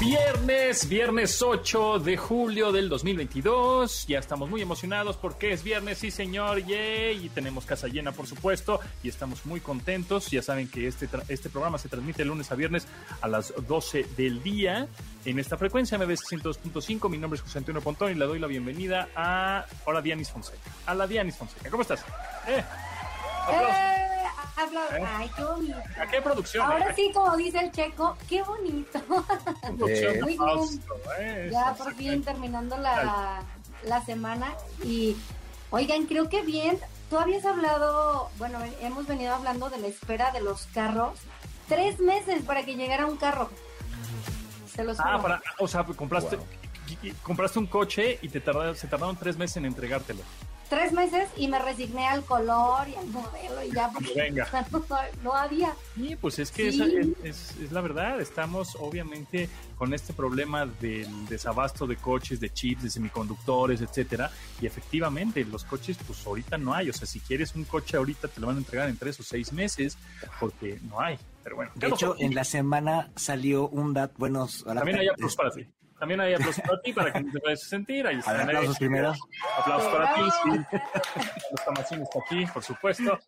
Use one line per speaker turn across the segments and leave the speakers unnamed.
Viernes, viernes 8 de julio del 2022. Ya estamos muy emocionados porque es viernes, sí señor, yay. Y tenemos casa llena, por supuesto, y estamos muy contentos. Ya saben que este, este programa se transmite lunes a viernes a las 12 del día en esta frecuencia MBS 102.5. Mi nombre es José Antonio Pontón y le doy la bienvenida a ahora Dianis Fonseca. A la Dianis Fonseca. ¿Cómo estás? Eh, aplausos.
Eh,
¿Eh?
Ay, qué bonito.
¿A qué producción?
Ahora
eh?
sí, como dice el checo, qué bonito.
Producción,
Eh.
Muy
eh,
ya por fin terminando la, la semana. Y oigan, creo que bien. Tú habías hablado, bueno, hemos venido hablando de la espera de los carros. Tres meses para que llegara un carro. Se los
Ah, para, o sea, compraste,
Wow.
compraste un coche y te tardaron, se tardaron tres meses en entregártelo.
Tres meses y me resigné al color y al modelo y ya porque
Venga.
no, no había.
Y pues es que
Sí.
esa es, es- es la verdad, estamos obviamente con este problema del desabasto de coches, de chips, de semiconductores, etcétera, y efectivamente los coches pues ahorita no hay, o sea, si quieres un coche ahorita te lo van a entregar en tres o seis meses porque no hay, pero bueno.
De hecho, en la semana salió un dato, buenos...
también hay aplausos para ti. También hay aplausos para ti para que no te vayas a sentir. Ahí eh.
aplausos primero.
Aplausos para ti, sí. Está aquí, por supuesto.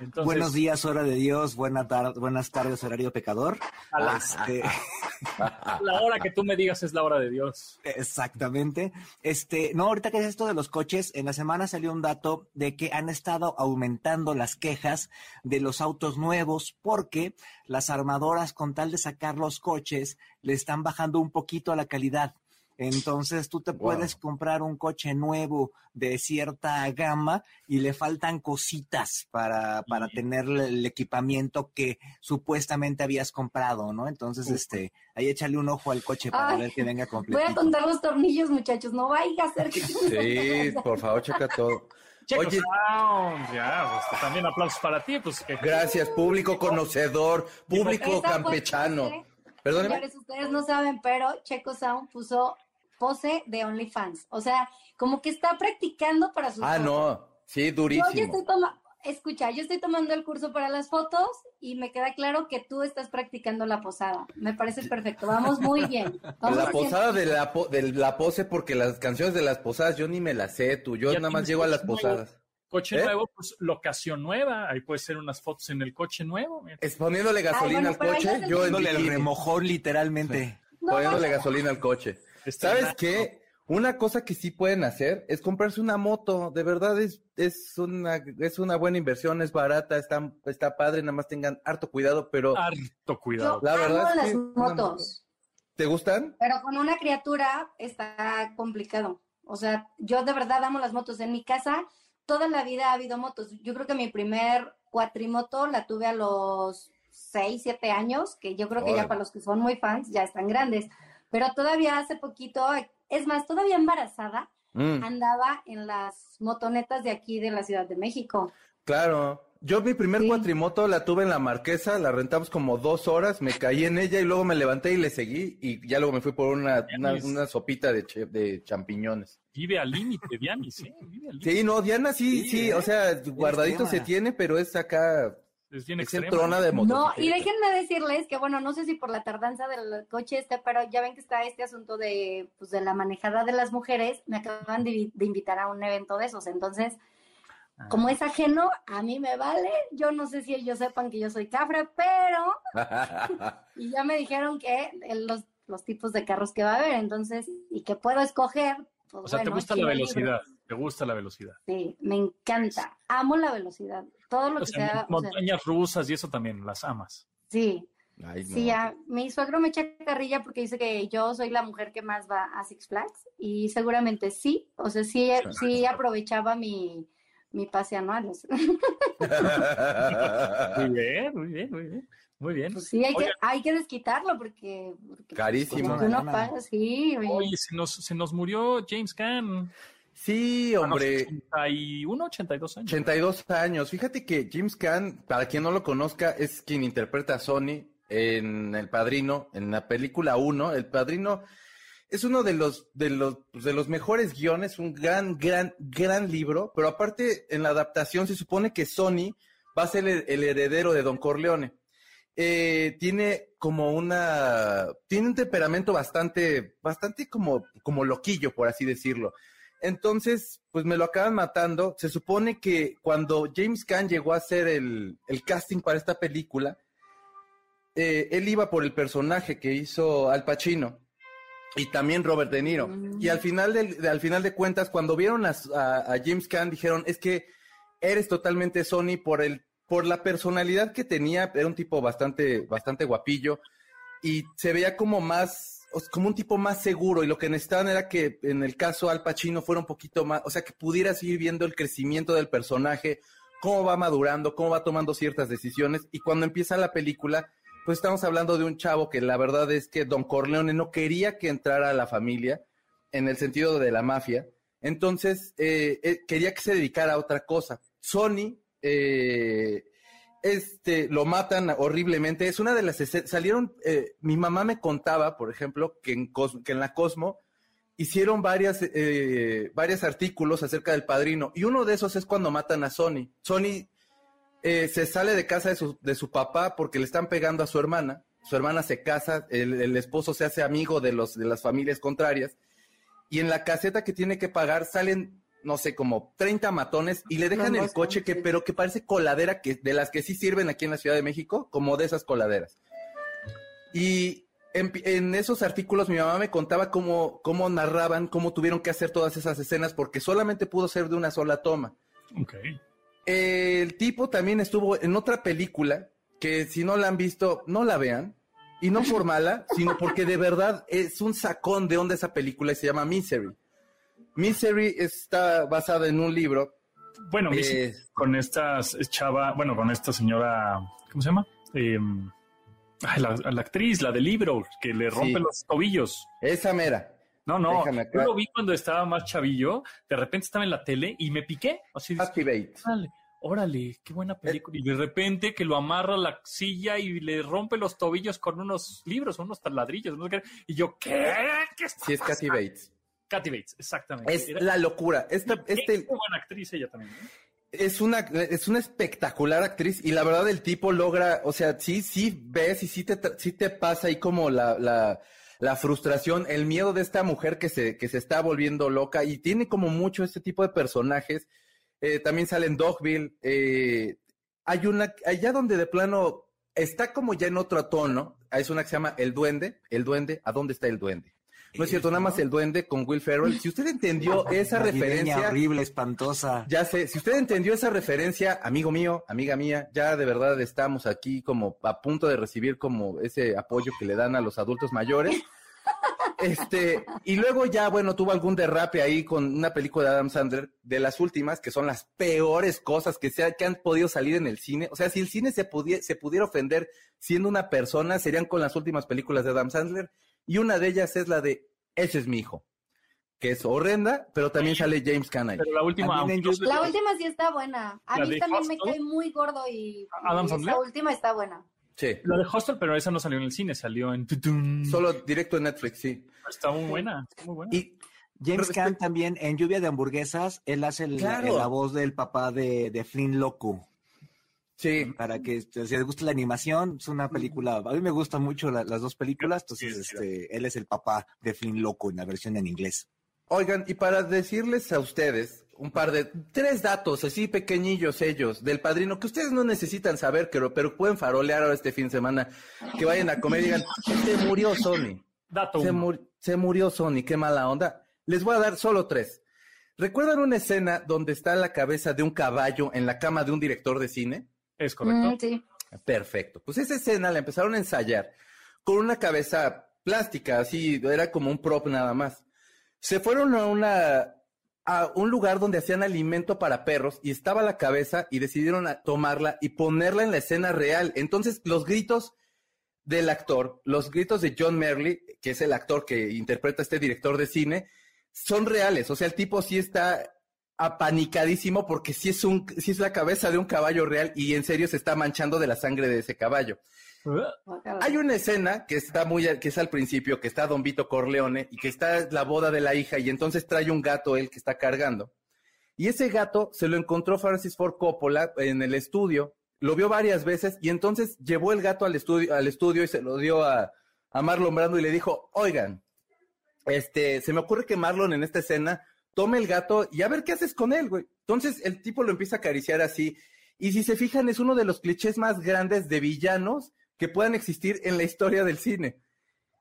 Entonces,
Buenos días, hora de Dios. Buena tar- buenas tardes, horario pecador.
A la-
Este,
la hora que tú me digas es la hora de Dios.
exactamente. Este, no, ahorita que es esto de los coches, en la semana salió un dato de que han estado aumentando las quejas de los autos nuevos porque las armadoras, con tal de sacar los coches, le están bajando un poquito a la calidad. Entonces tú te
Wow.
puedes comprar un coche nuevo de cierta gama y le faltan cositas para, para tener el equipamiento que supuestamente habías comprado, ¿no? Entonces, este, ahí échale un ojo al coche para
Ay,
ver que venga
Voy
completo.
a contar los tornillos, muchachos. No vaya a ser que...
Sí, por favor, checa todo.
Checos
Oye,
Sound, ya, pues, también aplausos para ti, pues que
gracias, público conocedor, público campechano. Perdóneme.
Señores, ustedes no saben, pero Checo Sound puso pose de OnlyFans. O sea, como que está practicando para sus
Ah,
fotos.
no, sí,
Yo ya
durísimo.
estoy tomando, escucha, yo estoy tomando el curso para las fotos y me queda claro que tú estás practicando la posada. Me parece perfecto. Vamos muy bien. Vamos
La posada de la, po- de la pose, porque las canciones de las posadas yo ni me las sé, tú. Yo
Ya
nada más llego a las
nuevo.
posadas.
coche
¿Eh?
nuevo, pues locación nueva, ahí puede ser unas fotos en el coche nuevo. mira.
Es poniéndole gasolina
bueno,
al coche, yo en
Dándole el remojón literalmente.
No,
poniéndole gasolina al coche.
Está
¿Sabes qué? Una cosa que sí pueden hacer es comprarse una moto. De verdad es, es una es una buena inversión, es barata, está, está padre, nada más tengan harto cuidado, pero
Harto cuidado.
Yo
La verdad
amo
es
las
que-
motos,
¿te gustan?
pero con una criatura está complicado. O sea, yo de verdad amo las motos. En mi casa toda la vida ha habido motos. Yo creo que mi primer cuatrimoto la tuve a los 6, 7 años, que yo creo que ya para los que son muy fans ya están grandes. Pero todavía hace poquito, es más, todavía embarazada,
Mm,
andaba en las motonetas de aquí de la Ciudad de México.
claro. Yo mi primer
Sí.
cuatrimoto la tuve en la Marquesa, la rentamos como dos horas, me caí en ella y luego me levanté y le seguí y ya luego me fui por una, una, sopita de, che- de champiñones.
Vive al límite, Dianis, ¿eh? Vive al límite.
Sí, no, Diana sí,
Sí,
sí,
¿eh?
o sea, guardadito se tiene, pero es acá,
Es bien
es
extremo.
entrona de moto.
No, y déjenme decirles que, bueno, no sé si por la tardanza del coche este, pero ya ven que está este asunto de, pues, de la manejada de las mujeres. Me acaban de, de invitar a un evento de esos. Entonces,
Ah.
como es ajeno, a mí me vale. Yo no sé si ellos sepan que yo soy cafre, pero, y ya me dijeron que los, los tipos de carros que va a haber, entonces, y que puedo escoger. Pues,
O sea, te gusta la
libre.
velocidad, te gusta la velocidad.
Sí, me encanta. Amo la velocidad. Todo lo
O
que
sea,
sea. o sea,
montañas rusas y eso también, las amas.
sí.
Ay, no.
Sí, ya, mi suegro me echa carrilla porque dice que yo soy la mujer que más va a Six Flags y seguramente sí, o sea, sí, sí aprovechaba mi, mi pase anual.
Muy bien, muy bien, muy bien. Muy bien.
Pues sí, hay que, hay que desquitarlo porque, porque
Carísimo.
uno
Lana.
paga, sí, oye.
Oye, se nos, se nos murió James Caan.
Sí, hombre.
81, 82 años.
82 años. Fíjate que James Caan, para quien no lo conozca, es quien interpreta a Sony en El Padrino, en la película 1. El Padrino es uno de los, de los, de los mejores guiones, un gran, gran, gran libro, pero aparte en la adaptación se supone que Sony va a ser el, el heredero de Don Corleone. Eh, tiene como una, tiene un temperamento bastante, bastante como, como loquillo, por así decirlo. Entonces, pues me lo acaban matando. Se supone que cuando James Caan llegó a hacer el, el casting para esta película, eh, él iba por el personaje que hizo Al Pacino y también Robert De Niro. Y al final, de, al final de cuentas, cuando vieron a, a- a James Caan, dijeron, es que eres totalmente Sony por el por la personalidad que tenía, era un tipo bastante, bastante guapillo y se veía como más, como un tipo más seguro y lo que necesitaban era que en el caso Al Pacino fuera un poquito más, o sea, que pudieras ir viendo el crecimiento del personaje, cómo va madurando, cómo va tomando ciertas decisiones y cuando empieza la película, pues estamos hablando de un chavo que la verdad es que Don Corleone no quería que entrara a la familia en el sentido de la mafia, entonces eh, eh, quería que se dedicara a otra cosa. Sony eh, este, lo matan horriblemente. Es una de las. Salieron. eh, mi mamá me contaba, por ejemplo, que en, Cos- que en la Cosmo hicieron varias, eh, varios artículos acerca del padrino. Y uno de esos es cuando matan a Sony. Sony eh, se sale de casa de su, de su papá porque le están pegando a su hermana. Su hermana se casa, el, el esposo se hace amigo de, los, de las familias contrarias. Y en la caseta que tiene que pagar salen, no sé, como 30 matones y le dejan
No,
el coche, que, pero que parece coladera, que, de las que sí sirven aquí en la Ciudad de México, como de esas coladeras. Y en, en esos artículos mi mamá me contaba cómo, cómo narraban, cómo tuvieron que hacer todas esas escenas, porque solamente pudo ser de una sola toma.
Ok.
El tipo también estuvo en otra película que si no la han visto, no la vean. Y no por mala, sino porque de verdad es un sacón de onda esa película y se llama Misery. Misery está basada en un libro.
Bueno,
eh,
con esta chava, bueno, con esta señora, ¿cómo se llama? Eh, ay, la, la actriz, la del libro, que le rompe
Sí.
los tobillos.
esa mera.
No, no, yo lo vi cuando estaba más chavillo, de repente estaba en la tele y me piqué. Así,
Activate.
órale, órale, qué buena película. Y de repente que lo amarra a la silla y le rompe los tobillos con unos libros, unos taladrillos. no sé qué. Y yo, ¿qué? ¿Qué está
Sí, es Kathy
pasando?
Bates.
Kathy Bates, exactamente.
Es
Era-
la locura. Esta, este,
buena actriz ella también. ¿eh?
es una, es una espectacular actriz y la verdad el tipo logra, o sea, sí, sí ves y sí te, sí te pasa ahí como la, la, la frustración, el miedo de esta mujer que se, que se está volviendo loca y tiene como mucho este tipo de personajes. Eh, también sale en Dogville. eh, hay una, allá donde de plano está como ya en otro tono, es una que se llama El Duende. El Duende, ¿a dónde está el Duende? No es cierto, nada más el Duende con Will Ferrell. Si usted entendió esa referencia.
horrible, espantosa.
Ya sé, si usted entendió esa referencia, amigo mío, amiga mía, ya de verdad estamos aquí como a punto de recibir como ese apoyo que le dan a los adultos mayores. Este, y luego ya, bueno, tuvo algún derrape ahí con una película de Adam Sandler, de las últimas, que son las peores cosas que, se ha- que han podido salir en el cine. O sea, si el cine se, pudie- se pudiera ofender siendo una persona, serían con las últimas películas de Adam Sandler. Y una de ellas es la de Ese es mi hijo, que es horrenda, pero también sale James Caan ahí.
Pero la última,
La última sí está buena. A
¿La
mí también me cae muy gordo y,
¿Adam
y
Sandler?
esa última está buena.
Sí.
La de Hostel, pero esa no salió en el cine, salió en.
Solo directo en Netflix, sí.
Está muy buena, está muy buena.
Y
James Caan también en Lluvia de Hamburguesas, él hace el-
Claro.
la voz del papá de, de Flynn Loco.
Sí,
Para que este, si les gusta la animación, es una película. A mí me gustan mucho la- las dos películas, entonces
Sí, sí.
este, él es el papá de Flynn Loco en la versión en inglés.
Oigan, y para decirles a ustedes un par de, tres datos así pequeñillos ellos del padrino que ustedes no necesitan saber, pero, pero pueden farolear ahora este fin de semana, que vayan a comer y digan, se murió Sony,
Dato
se, se murió Sony, qué mala onda. Les voy a dar solo tres. ¿Recuerdan una escena donde está la cabeza de un caballo en la cama de un director de cine?
Es correcto.
Mm, sí.
Perfecto. Pues esa escena la empezaron a ensayar con una cabeza plástica, así, era como un prop nada más. Se fueron a una a un lugar donde hacían alimento para perros y estaba la cabeza y decidieron tomarla y ponerla en la escena real. Entonces, los gritos del actor, los gritos de John Merle, que es el actor que interpreta a este director de cine, son reales. O sea, el tipo sí está apanicadísimo porque sí es un, sí es la cabeza de un caballo real y en serio se está manchando de la sangre de ese caballo. Hay una escena que está muy, que es al principio, que está Don Vito Corleone y que está la boda de la hija y entonces trae un gato él que está cargando. Y ese gato se lo encontró Francis Ford Coppola en el estudio, lo vio varias veces y entonces llevó el gato al estudio, al estudio y se lo dio a, a Marlon Brando y le dijo, oigan, este, se me ocurre que Marlon en esta escena tome el gato y a ver qué haces con él, güey. Entonces el tipo lo empieza a acariciar así. Y si se fijan, es uno de los clichés más grandes de villanos que puedan existir en la historia del cine.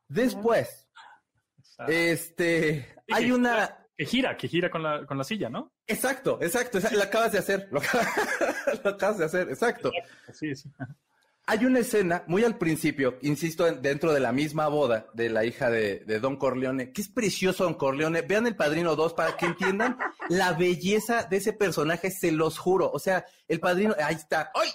Después, este, hay una...
Que gira, que gira con la, con la silla, ¿no?
Exacto, exacto, lo acabas de hacer, lo, acabas- lo acabas de hacer, exacto.
Sí, sí.
Hay una escena muy al principio, insisto, en- dentro de la misma boda de la hija de, de Don Corleone, que es precioso Don Corleone. Vean El Padrino 2 para que entiendan la belleza de ese personaje, se los juro. O sea, El Padrino, ahí está. ¡Ay!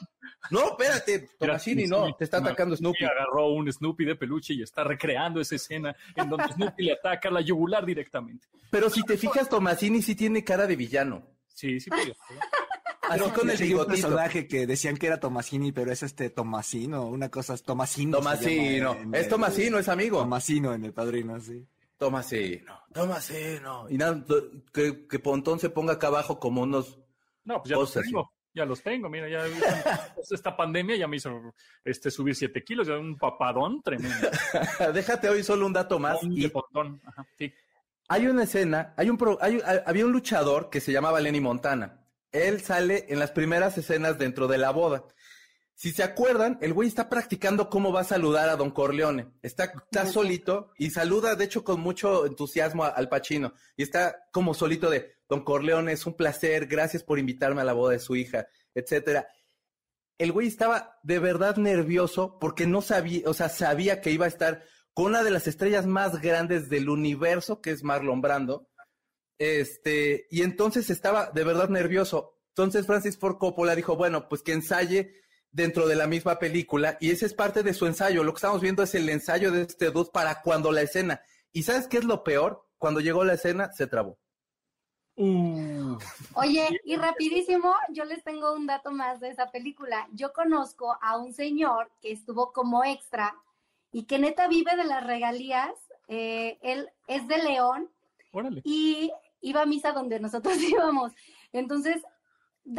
No, espérate, Tomasini, no, te está atacando Snoopy.
Agarró un Snoopy de peluche y está recreando esa escena en donde Snoopy le ataca la yugular directamente.
Pero si te fijas, Tomasini sí tiene cara de villano.
Sí, sí, podría.
Así con el
un
bigotito.
personaje que decían que era Tomasini, pero es este Tomasino, una cosa es Tomasino.
Tomasino,
llama en
es
el-
Tomasino, es amigo.
Tomasino en el padrino, sí.
Tomasino, Tomasino. Y nada, que, que Pontón se ponga acá abajo como unos
No, pues ya los tengo. Ya los tengo, mira, ya esta pandemia ya me hizo este subir siete kilos, ya un papadón tremendo.
Déjate hoy solo un dato más. Y
depotón, ajá, sí.
hay una escena, hay un pro- hay- hay- había un luchador que se llamaba Lenny Montana. Él sale en las primeras escenas dentro de la boda. Si se acuerdan, el güey está practicando cómo va a saludar a Don Corleone. Está, está solito y saluda, de hecho, con mucho entusiasmo a- al Pachino. Y está como solito de Don Corleone, es un placer, gracias por invitarme a la boda de su hija, etcétera. El güey estaba de verdad nervioso porque no sabía, o sea, sabía que iba a estar con una de las estrellas más grandes del universo, que es Marlon Brando. Este, y entonces estaba de verdad nervioso. Entonces Francis Ford Coppola dijo, bueno, pues que ensaye dentro de la misma película y ese es parte de su ensayo. Lo que estamos viendo es el ensayo de este dude para cuando la escena. ¿Y sabes qué es lo peor? Cuando llegó la escena, se trabó.
Uh,
Oye, y rapidísimo, yo les tengo un dato más de esa película. Yo conozco a un señor que estuvo como extra y que neta vive de las regalías. Eh, él es de León
órale.
y iba a misa donde nosotros íbamos. Entonces,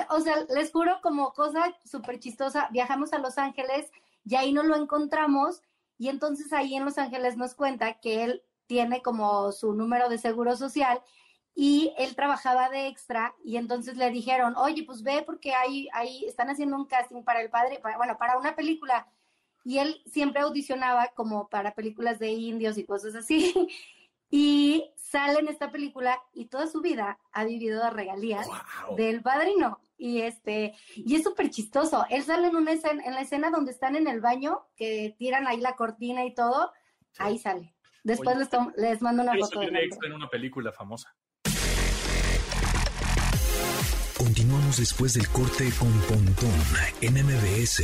o sea, les juro como cosa súper chistosa, viajamos a Los Ángeles y ahí no lo encontramos y entonces ahí en Los Ángeles nos cuenta que él tiene como su número de seguro social y él trabajaba de extra y entonces le dijeron, oye, pues ve porque ahí, ahí están haciendo un casting para el padre, para- bueno, para una película. Y él siempre audicionaba como para películas de indios y cosas así. Y sale en esta película y toda su vida ha vivido de regalías del padrino. Y este, y es súper chistoso. Él sale en una escena, en la escena donde están en el baño, que tiran ahí la cortina y todo, ahí sale. Después
Oye.
les, mando una foto de
salir de extra en una película famosa.
Continuamos después del corte con Pontón en MBS.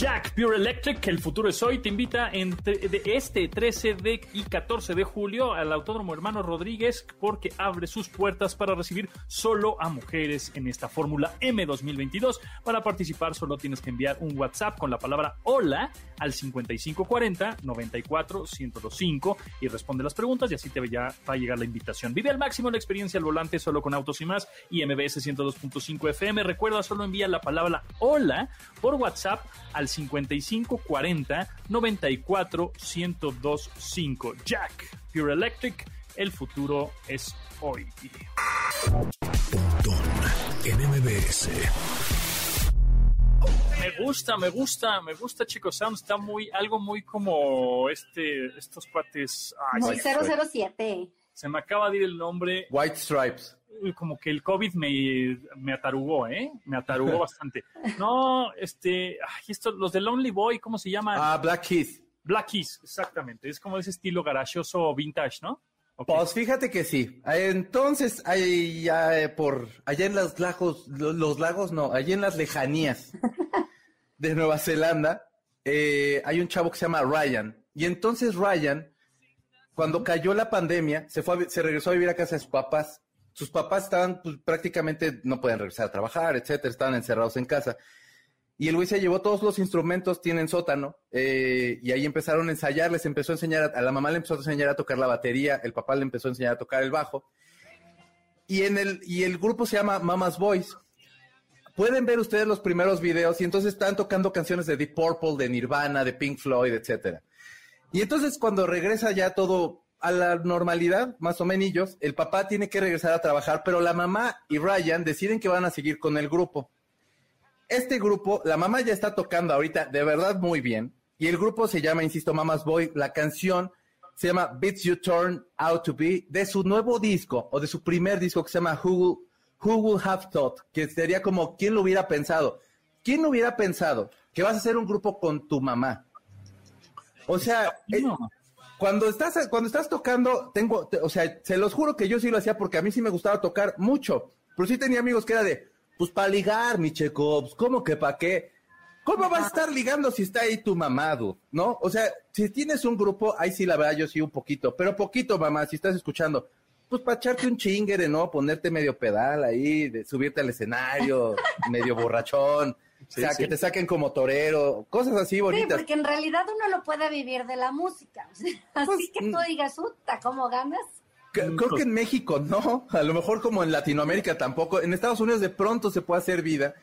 Jack Pure Electric, el futuro es hoy, te invita entre de este 13 de y 14 de julio al Autódromo Hermano Rodríguez porque abre sus puertas para recibir solo a mujeres en esta Fórmula M 2022. Para participar solo tienes que enviar un WhatsApp con la palabra hola al 5540 94 105 y responde las preguntas y así te va a llegar la invitación. Vive al máximo la experiencia al volante solo con autos y más y MBS 102.5 FM. Recuerda, solo envía la palabra hola por WhatsApp al 5540 94 1025. Jack, Pure Electric, el futuro es hoy.
Pontón en MBS.
Me gusta, me gusta, me gusta Chico Sound, está muy, algo muy como este, estos cuates. Ay,
Muy
se,
007.
se me acaba de ir el nombre.
White Stripes.
Como que el COVID me, me atarugó, ¿eh? Me atarugó bastante. No, este, ay, esto, los de Lonely Boy, ¿cómo se llaman?
Ah, Black Keys.
Black Keys, exactamente. Es como ese estilo garachoso vintage, ¿no?
Pues fíjate que sí. Entonces, ya eh, por allá en los lagos, lo- los lagos no, allá en las lejanías de Nueva Zelanda, eh, hay un chavo que se llama Ryan. Y entonces Ryan, cuando cayó la pandemia, se, fue se regresó a vivir a casa de sus papás. Sus papás estaban pues, prácticamente, no pueden regresar a trabajar, etcétera, estaban encerrados en casa. Y el güey se llevó todos los instrumentos, tienen sótano, eh, y ahí empezaron a ensayar, les empezó a enseñar, a, la mamá le empezó a enseñar a tocar la batería, el papá le empezó a enseñar a tocar el bajo. Y, en el, y el grupo se llama Mama's Boys. Pueden ver ustedes los primeros videos y entonces están tocando canciones de Deep Purple, de Nirvana, de Pink Floyd, etcétera. Y entonces cuando regresa ya todo a la normalidad, más o menos, el papá tiene que regresar a trabajar, pero la mamá y Ryan deciden que van a seguir con el grupo este grupo, la mamá ya está tocando ahorita de verdad muy bien. Y el grupo se llama, insisto, Mama's Boy. La canción se llama Beats You Turn Out to Be de su nuevo disco o de su primer disco que se llama Who, Who Would Have Thought, que sería como ¿quién lo hubiera pensado? ¿Quién hubiera pensado que vas a hacer un grupo con tu mamá? O sea, eh, cuando estás cuando estás tocando, tengo, o sea, se los juro que yo sí lo hacía porque a mí sí me gustaba tocar mucho, pero sí tenía amigos que era de, pues para ligar, mi checo, ¿cómo que para qué? ¿Cómo vas a estar ligando si está ahí tu mamado? ¿No? O sea, si tienes un grupo, ahí sí la verdad yo sí un poquito, pero poquito, mamá, si estás escuchando, pues para echarte un chingere, ¿no? Ponerte medio pedal ahí, de subirte al escenario, medio borrachón. O sea, que te saquen como torero, cosas así bonitas.
Sí, porque en realidad uno lo puede vivir de la música. así pues, que tú mm. digas, puta, ¿cómo ganas?
Creo que en México no, a lo mejor como en Latinoamérica tampoco. En Estados Unidos de pronto se puede hacer vida,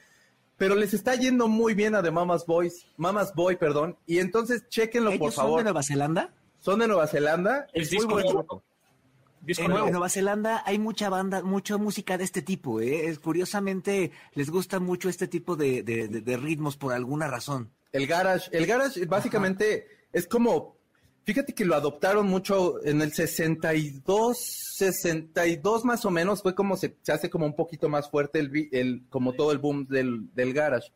pero les está yendo muy bien a The Mamas Boys, Mamas Boy, perdón. Y entonces chequenlo por favor.
¿Son de Nueva Zelanda?
Son de Nueva Zelanda.
Es muy bueno.
En, Nueva Zelanda hay mucha banda, mucha música de este tipo. ¿eh? Curiosamente les gusta mucho este tipo de, ritmos por alguna razón.
El garage, el garage básicamente es como Fíjate que lo adoptaron mucho en el 62, 62 más o menos, fue como se, hace como un poquito más fuerte el, el como todo el boom del, del, garage.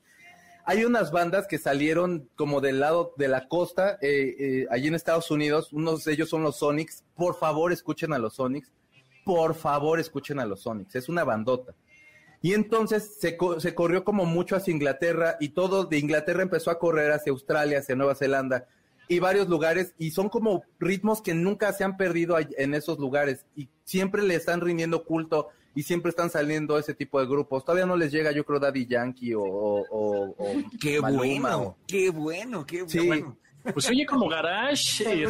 Hay unas bandas que salieron como del lado de la costa, eh, eh, allí en Estados Unidos, unos de ellos son los Sonics, por favor escuchen a los Sonics, por favor escuchen a los Sonics, es una bandota. Y entonces se, se corrió como mucho hacia Inglaterra y todo de Inglaterra empezó a correr hacia Australia, hacia Nueva Zelanda y varios lugares. Y son como ritmos que nunca se han perdido en esos lugares. Y siempre le están rindiendo culto y siempre están saliendo ese tipo de grupos. Todavía no les llega, yo creo, Daddy Yankee o... o,
qué bueno, qué bueno, qué bueno.
Pues oye como garage eh,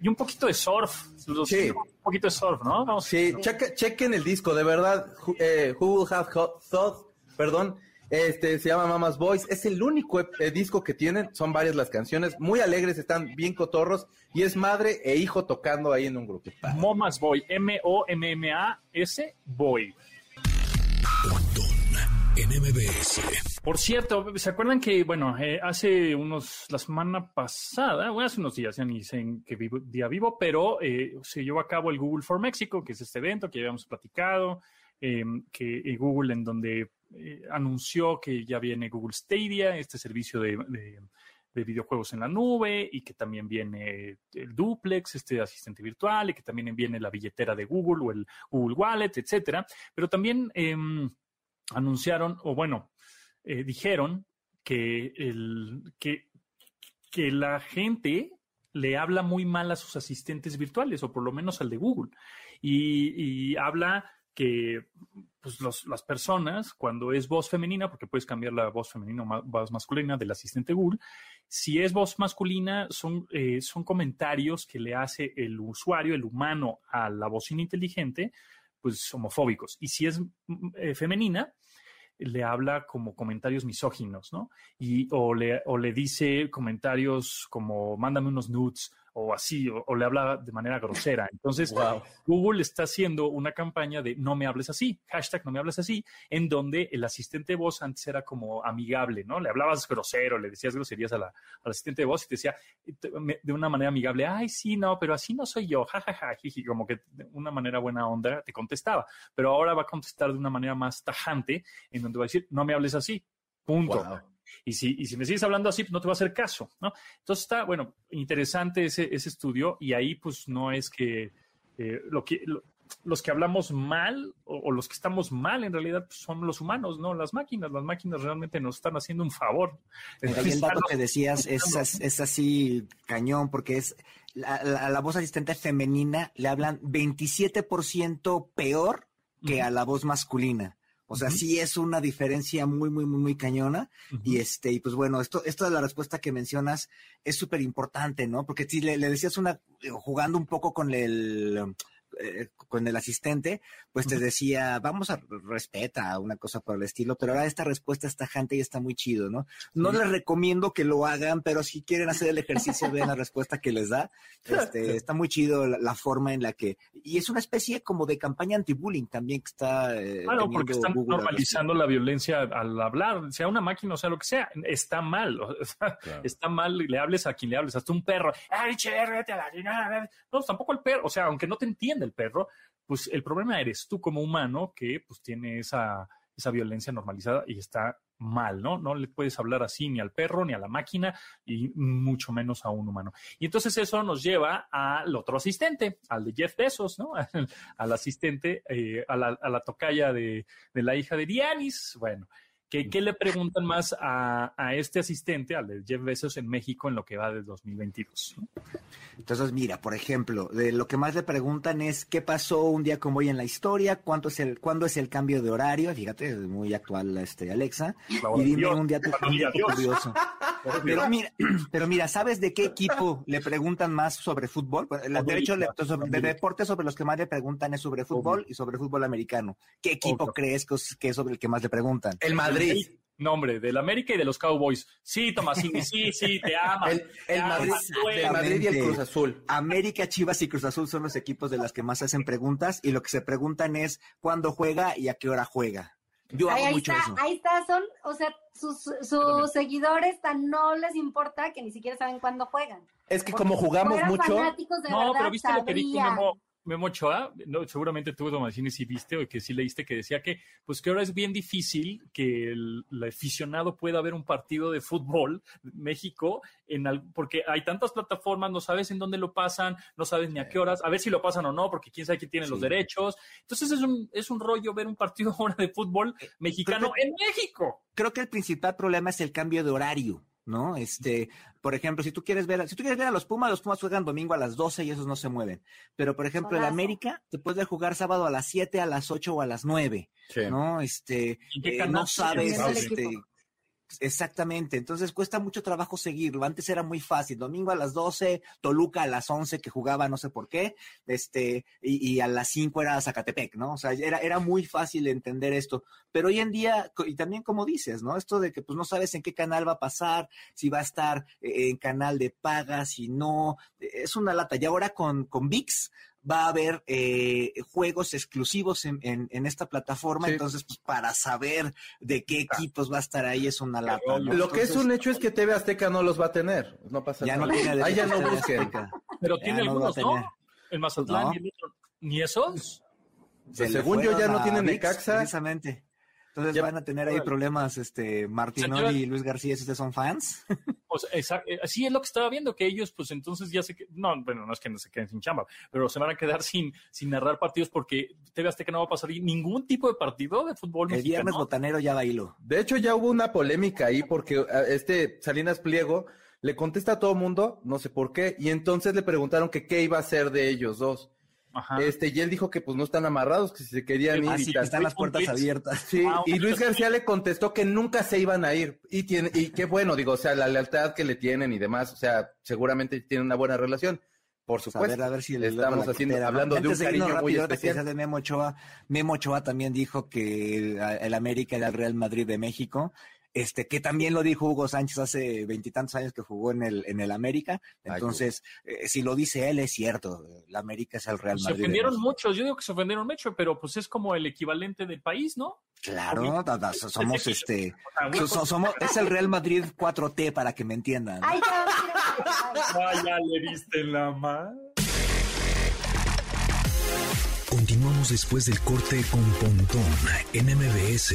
y, un poquito de surf. Sí. Un poquito de surf, ¿no?
Vamos, sí, chequen el disco, de verdad. Eh, who Will Have Thought, perdón, este se llama Mama's Boys. Es el único eh, disco que tienen. Son varias las canciones. Muy alegres, están bien cotorros. Y es madre e hijo tocando ahí en un grupo.
Mama's Boy. M-O-M-M-A-S Boy. Por cierto, ¿se acuerdan que, bueno, eh, hace unos, la semana pasada, bueno, hace unos días, ya ni sé en qué día vivo, pero eh, se llevó a cabo el Google for Mexico, que es este evento que ya habíamos platicado, que Google en donde eh, anunció que ya viene Google Stadia, este servicio de, videojuegos en la nube, y que también viene el Duplex, este asistente virtual, y que también viene la billetera de Google o el Google Wallet, etcétera. Pero también em, anunciaron, o bueno, eh, dijeron que, el, que, que la gente le habla muy mal a sus asistentes virtuales, o por lo menos al de Google. y habla que pues las personas, cuando es voz femenina, porque puedes cambiar la voz femenina o voz masculina del asistente Google, si es voz masculina, son, eh, son comentarios que le hace el usuario, el humano, a la voz inteligente, pues homofóbicos. Y si es mm, eh, femenina, le habla como comentarios misóginos, ¿no? Y, o, le, o le dice comentarios como, mándame unos nudes o así, o, le habla de manera grosera. Entonces, Google está haciendo una campaña de no me hables así, hashtag no me hables así, en donde el asistente de voz antes era como amigable, ¿no? Le hablabas grosero, le decías groserías a la, al asistente de voz y te decía de una manera amigable, ay, sí, no, pero así no soy yo, jajaja, jiji, como que de una manera buena onda te contestaba. Pero ahora va a contestar de una manera más tajante, en donde va a decir, no me hables así, punto. Y si, y si me sigues hablando así, pues no te va a hacer caso, ¿no? Entonces está, bueno, interesante ese, ese estudio y ahí pues no es que eh, lo que... los que hablamos mal o, los que estamos mal en realidad pues, son los humanos, no las máquinas. Las máquinas realmente nos están haciendo un favor.
el dato que decías es, es, así cañón porque es la, la, voz asistente femenina le hablan 27% peor que a la voz masculina. O sea, sí es una diferencia muy, muy, muy, muy cañona. Y este, y pues bueno, esto, esto de la respuesta que mencionas es súper importante, ¿no? Porque si le, le, decías una, jugando un poco con el, eh, con el asistente, pues te decía, vamos a respeta una cosa por el estilo, pero ahora esta respuesta está tajante y está muy chido, ¿no? No les recomiendo que lo hagan, pero si quieren hacer el ejercicio, vean la respuesta que les da. Este, está muy chido la, forma en la que, y es una especie como de campaña anti-bullying también que está.
Eh, porque están normalizando la violencia al hablar, sea una máquina o sea lo que sea, está mal, está mal, le hables a quien le hables, hasta un perro, ay, no, tampoco el perro, o sea, aunque no te entienda del perro, pues el problema eres tú como humano que pues tiene esa, esa violencia normalizada y está mal, ¿no? No le puedes hablar así ni al perro, ni a la máquina, y mucho menos a un humano. Y entonces eso nos lleva al otro asistente, al de Jeff Bezos, ¿no? al, asistente, eh, a, la, a, la, tocaya de, de, la hija de Dianis. Bueno, ¿Qué, le preguntan más a, este asistente, al de Jeff Bezos en México, en lo que va del 2022?
Entonces, mira, por ejemplo, de lo que más le preguntan es qué pasó un día como hoy en la historia, cuánto es el, cuándo es el cambio de horario, fíjate, es muy actual este Alexa, y dime un día, curioso. Pero mira, pero mira, ¿sabes de qué equipo le preguntan más sobre fútbol? El derecho de deporte sobre los que más le preguntan es sobre fútbol y sobre fútbol americano. ¿Qué equipo crees que es sobre el que más le preguntan?
El Madrid.
Nombre, del América y de los Cowboys. Sí, Tomasini, sí, sí, te ama.
El, Madrid, y el Cruz Azul.
América, Chivas y Cruz Azul son los equipos de las que más hacen preguntas y lo que se preguntan es cuándo juega y a qué hora juega.
Yo hago ahí mucho está, eso. Ahí está, son, o sea, sus, sus seguidores tan no les importa que ni siquiera saben cuándo juegan.
Es que como jugamos mucho.
no, pero viste lo que dijo Memo Ochoa, no, seguramente tú, Tomasini, si viste o que sí leíste que decía que, pues que ahora es bien difícil que el, aficionado pueda ver un partido de fútbol México en porque hay tantas plataformas, no sabes en dónde lo pasan, no sabes ni a qué horas, a ver si lo pasan o no, porque quién sabe quién tiene los derechos. Entonces es un, es un rollo ver un partido ahora de fútbol eh, mexicano en México.
Creo que el principal problema es el cambio de horario. ¿No? Este, por ejemplo, si tú quieres ver, si tú quieres ver a los Pumas, los Pumas juegan domingo a las 12 y esos no se mueven. Pero, por ejemplo, en América te puedes jugar sábado a las 7, a las 8 o a las 9, ¿no? Este, eh, no sabes, este, Exactamente, entonces cuesta mucho trabajo seguirlo. Antes era muy fácil, domingo a las 12, Toluca a las 11 que jugaba no sé por qué, este, y, a las 5 era Zacatepec, ¿no? O sea, era, era muy fácil entender esto. Pero hoy en día, y también como dices, ¿no? Esto de que pues no sabes en qué canal va a pasar, si va a estar eh, en canal de paga, si no, es una lata. Y ahora con, con VIX, va a haber eh, juegos exclusivos en, en, esta plataforma, entonces pues, para saber de qué equipos va a estar ahí es una lata.
Lo que es un hecho es que TV Azteca no los va a tener, no pasa
ya
nada.
No tiene
ahí ya no busquen.
Pero tiene algunos, ¿no? El Mazatlán y el otro. ¿Ni esos?
según yo ya no tienen Necaxa.
Precisamente. Entonces van a tener ahí problemas, este, Martinoli y Luis García, si ustedes son fans.
Pues exacto, así es lo que estaba viendo, que ellos, pues entonces ya se no, bueno, no es que no se queden sin chamba, pero se van a quedar sin, sin narrar partidos porque TV que no va a pasar ningún tipo de partido de fútbol
El viernes botanero ya bailó.
De hecho, ya hubo una polémica ahí porque este Salinas Pliego le contesta a todo mundo, no sé por qué, y entonces le preguntaron que qué iba a hacer de ellos dos. Este, y él dijo que pues no están amarrados, que si se querían ir.
y están las puertas abiertas.
Sí, y Luis García le contestó que nunca se iban a ir. Y tiene, y qué bueno, digo, o sea, la lealtad que le tienen y demás, o sea, seguramente tienen una buena relación. Por supuesto.
A ver, si
le estamos haciendo, hablando de un cariño muy especial.
De Memo Ochoa, Memo Ochoa también dijo que el América era el Real Madrid de México este, que también lo dijo Hugo Sánchez hace veintitantos años que jugó en el, en el América. Entonces, eh, si lo dice él, es cierto. La América es el Real Madrid.
Se ofendieron muchos, yo digo que se ofendieron mucho, pero pues es como el equivalente del país, ¿no?
Claro, somos este, somos, es el Real Madrid 4T para que me entiendan.
Ay,
ya le diste la mano.
Continuamos después del corte con Pontón en MBS.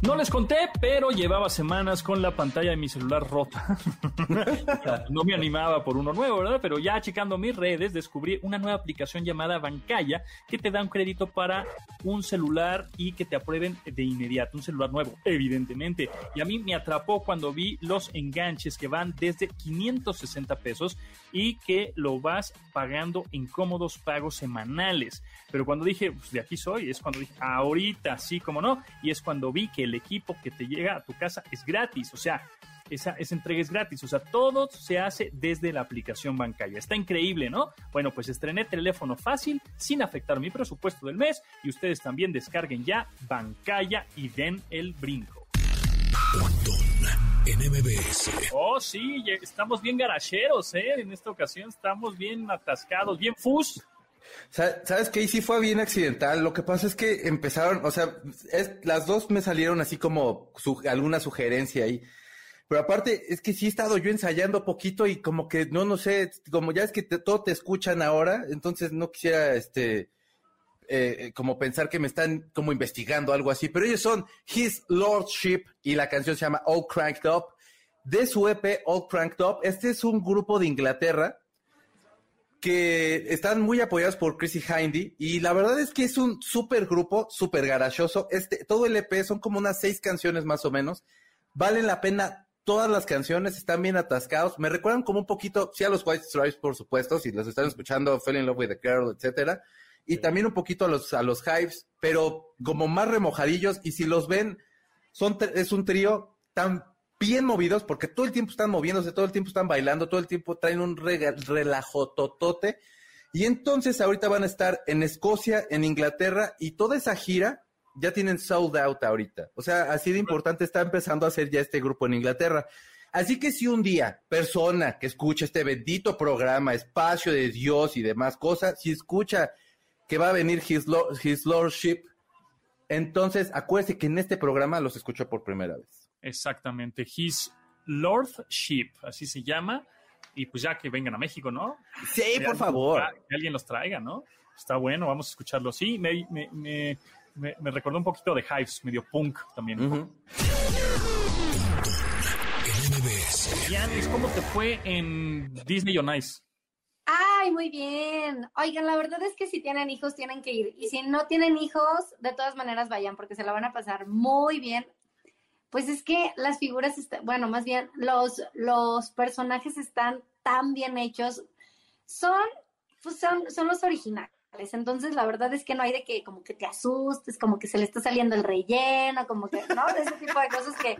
No les conté, pero llevaba semanas con la pantalla de mi celular rota. no me animaba por uno nuevo, ¿verdad? Pero ya checando mis redes descubrí una nueva aplicación llamada Bancaya que te da un crédito para un celular y que te aprueben de inmediato. Un celular nuevo, evidentemente. Y a mí me atrapó cuando vi los enganches que van desde 560 pesos y que lo vas pagando en cómodos pagos semanales. Pero cuando dije, pues de aquí soy, es cuando dije, ahorita sí, como no. Y es cuando vi que el equipo que te llega a tu casa es gratis, o sea, esa, esa, entrega es gratis, o sea, todo se hace desde la aplicación bancaria. Está increíble, ¿no? Bueno, pues estrené teléfono fácil sin afectar mi presupuesto del mes y ustedes también descarguen ya Bancaya y den el brinco. Oh, sí, estamos bien garacheros, ¿eh? En esta ocasión estamos bien atascados, bien fus.
¿Sabes qué? Y sí fue bien accidental. Lo que pasa es que empezaron, o sea, es, las dos me salieron así como alguna sugerencia ahí. Pero aparte, es que sí he estado yo ensayando poquito y como que, no, no sé, como ya es que todo te escuchan ahora, entonces no quisiera, este, eh, como pensar que me están como investigando algo así. Pero ellos son His Lordship y la canción se llama All Cranked Up. De su EP All Cranked Up, este es un grupo de Inglaterra que están muy apoyados por Chrissy Hindy y la verdad es que es un súper grupo, súper garachoso. Este, todo el EP son como unas seis canciones más o menos. Valen la pena todas las canciones, están bien atascados. Me recuerdan como un poquito, sí a los White Stripes, por supuesto, si los están escuchando, Fell in Love with a Girl, etcétera. Y también un poquito a los, a los Hives, pero como más remojadillos. Y si los ven, son, es un trío tan bien movidos, porque todo el tiempo están moviéndose, todo el tiempo están bailando, todo el tiempo traen un relajo totote. Y entonces ahorita van a estar en Escocia, en Inglaterra, y toda esa gira ya tienen sold out ahorita. O sea, así de importante está empezando a hacer ya este grupo en Inglaterra. Así que si un día, persona que escucha este bendito programa, espacio de Dios y demás cosas, si escucha que va a venir His, His Lordship, entonces acuérdese que en este programa los escucho por primera vez.
Exactamente, His Lordship, así se llama. Y pues ya que vengan a México, ¿no?
Sí, por favor.
Que alguien los traiga, ¿no? Está bueno, vamos a escucharlo. Sí, me, me, me, me recordó un poquito de Hives, medio punk también. Uh ¿cómo te fue en Disney on Ice?
Ay, muy bien. Oigan, la verdad es que si tienen hijos tienen que ir. Y si no tienen hijos, de todas maneras vayan porque se la van a pasar muy bien. Pues es que las figuras, bueno, más bien los, los personajes están tan bien hechos, son, pues son, son los originales. Entonces, la verdad es que no hay de que como que te asustes, como que se le está saliendo el relleno, como que, ¿no? De ese tipo de cosas que...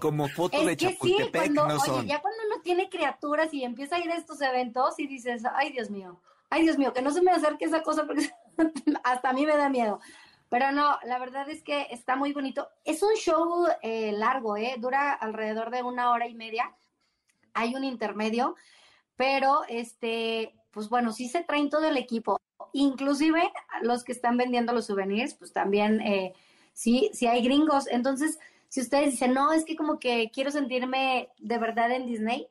Como foto de que sí,
cuando,
no
oye, ya cuando uno tiene criaturas y empieza a ir a estos eventos y dices, ay, Dios mío, ay, Dios mío, que no se me acerque esa cosa porque hasta a mí me da miedo. Pero no, la verdad es que está muy bonito. Es un show eh, largo, ¿eh? Dura alrededor de una hora y media. Hay un intermedio, pero este, pues bueno, sí se traen todo el equipo. Inclusive los que están vendiendo los souvenirs, pues también eh, sí, sí hay gringos. Entonces, si ustedes dicen, no, es que como que quiero sentirme de verdad en Disney,